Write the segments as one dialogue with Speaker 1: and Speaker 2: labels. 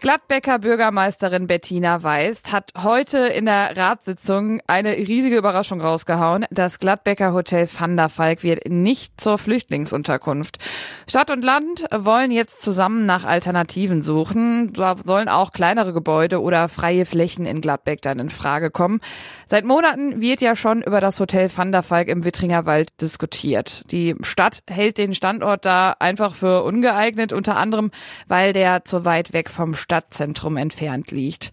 Speaker 1: Gladbecker Bürgermeisterin Bettina Weist hat heute in der Ratssitzung eine riesige Überraschung rausgehauen. Das Gladbecker Hotel Van der Falk wird nicht zur Flüchtlingsunterkunft. Stadt und Land wollen jetzt zusammen nach Alternativen suchen. Da sollen auch kleinere Gebäude oder freie Flächen in Gladbeck dann in Frage kommen. Seit Monaten wird ja schon über das Hotel Van der Falk im Wittringer Wald diskutiert. Die Stadt hält den Standort da einfach für ungeeignet, unter anderem, weil der zu weit weg vom Stadtzentrum entfernt liegt.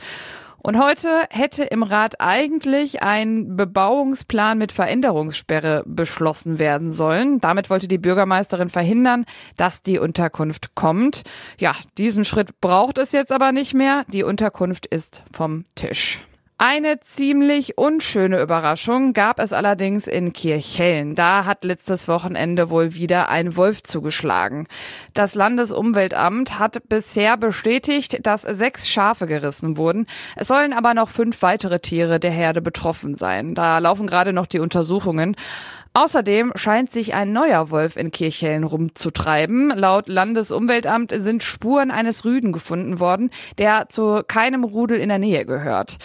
Speaker 1: Und heute hätte im Rat eigentlich ein Bebauungsplan mit Veränderungssperre beschlossen werden sollen. Damit wollte die Bürgermeisterin verhindern, dass die Unterkunft kommt. Ja, diesen Schritt braucht es jetzt aber nicht mehr. Die Unterkunft ist vom Tisch. Eine ziemlich unschöne Überraschung gab es allerdings in Kirchhellen. Da hat letztes Wochenende wohl wieder ein Wolf zugeschlagen. Das Landesumweltamt hat bisher bestätigt, dass sechs Schafe gerissen wurden. Es sollen aber noch fünf weitere Tiere der Herde betroffen sein. Da laufen gerade noch die Untersuchungen. Außerdem scheint sich ein neuer Wolf in Kirchhellen rumzutreiben. Laut Landesumweltamt sind Spuren eines Rüden gefunden worden, der zu keinem Rudel in der Nähe gehört.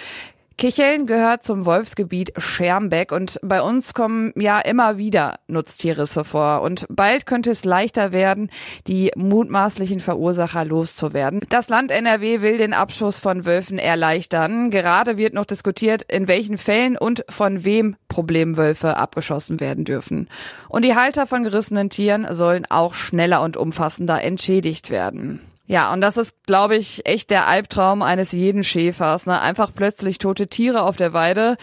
Speaker 1: Kicheln gehört zum Wolfsgebiet Schermbeck und bei uns kommen ja immer wieder Nutztierrisse vor und bald könnte es leichter werden, die mutmaßlichen Verursacher loszuwerden. Das Land NRW will den Abschuss von Wölfen erleichtern. Gerade wird noch diskutiert, in welchen Fällen und von wem Problemwölfe abgeschossen werden dürfen. Und die Halter von gerissenen Tieren sollen auch schneller und umfassender entschädigt werden. Ja, und das ist, glaube ich, echt der Albtraum eines jeden Schäfers. Ne? Einfach plötzlich tote Tiere auf der Weide.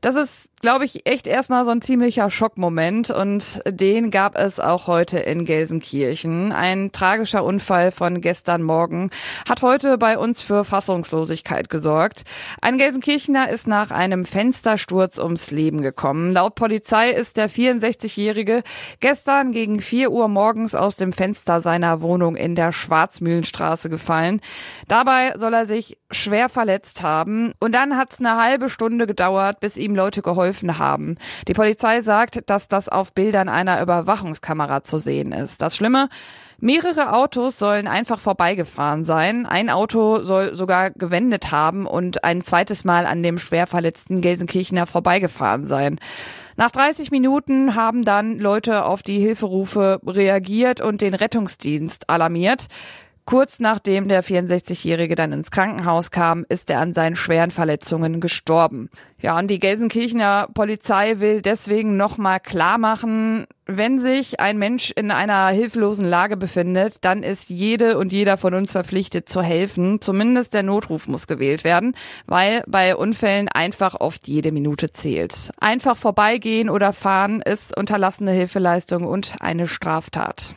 Speaker 1: Das ist glaube ich, echt erstmal so ein ziemlicher Schockmoment und den gab es auch heute in Gelsenkirchen. Ein tragischer Unfall von gestern Morgen hat heute bei uns für Fassungslosigkeit gesorgt. Ein Gelsenkirchener ist nach einem Fenstersturz ums Leben gekommen. Laut Polizei ist der 64-Jährige gestern gegen 4 Uhr morgens aus dem Fenster seiner Wohnung in der Schwarzmühlenstraße gefallen. Dabei soll er sich schwer verletzt haben und dann hat es eine halbe Stunde gedauert, bis ihm Leute geholfen haben. Die Polizei sagt, dass das auf Bildern einer Überwachungskamera zu sehen ist. Das Schlimme, Mehrere Autos sollen einfach vorbeigefahren sein. Ein Auto soll sogar gewendet haben und ein zweites Mal an dem schwer verletzten Gelsenkirchener vorbeigefahren sein. Nach 30 Minuten haben dann Leute auf die Hilferufe reagiert und den Rettungsdienst alarmiert. Kurz nachdem der 64-Jährige dann ins Krankenhaus kam, ist er an seinen schweren Verletzungen gestorben. Ja, und die Gelsenkirchener Polizei will deswegen nochmal klar machen, wenn sich ein Mensch in einer hilflosen Lage befindet, dann ist jede und jeder von uns verpflichtet zu helfen. Zumindest der Notruf muss gewählt werden, weil bei Unfällen einfach oft jede Minute zählt. Einfach vorbeigehen oder fahren ist unterlassene Hilfeleistung und eine Straftat.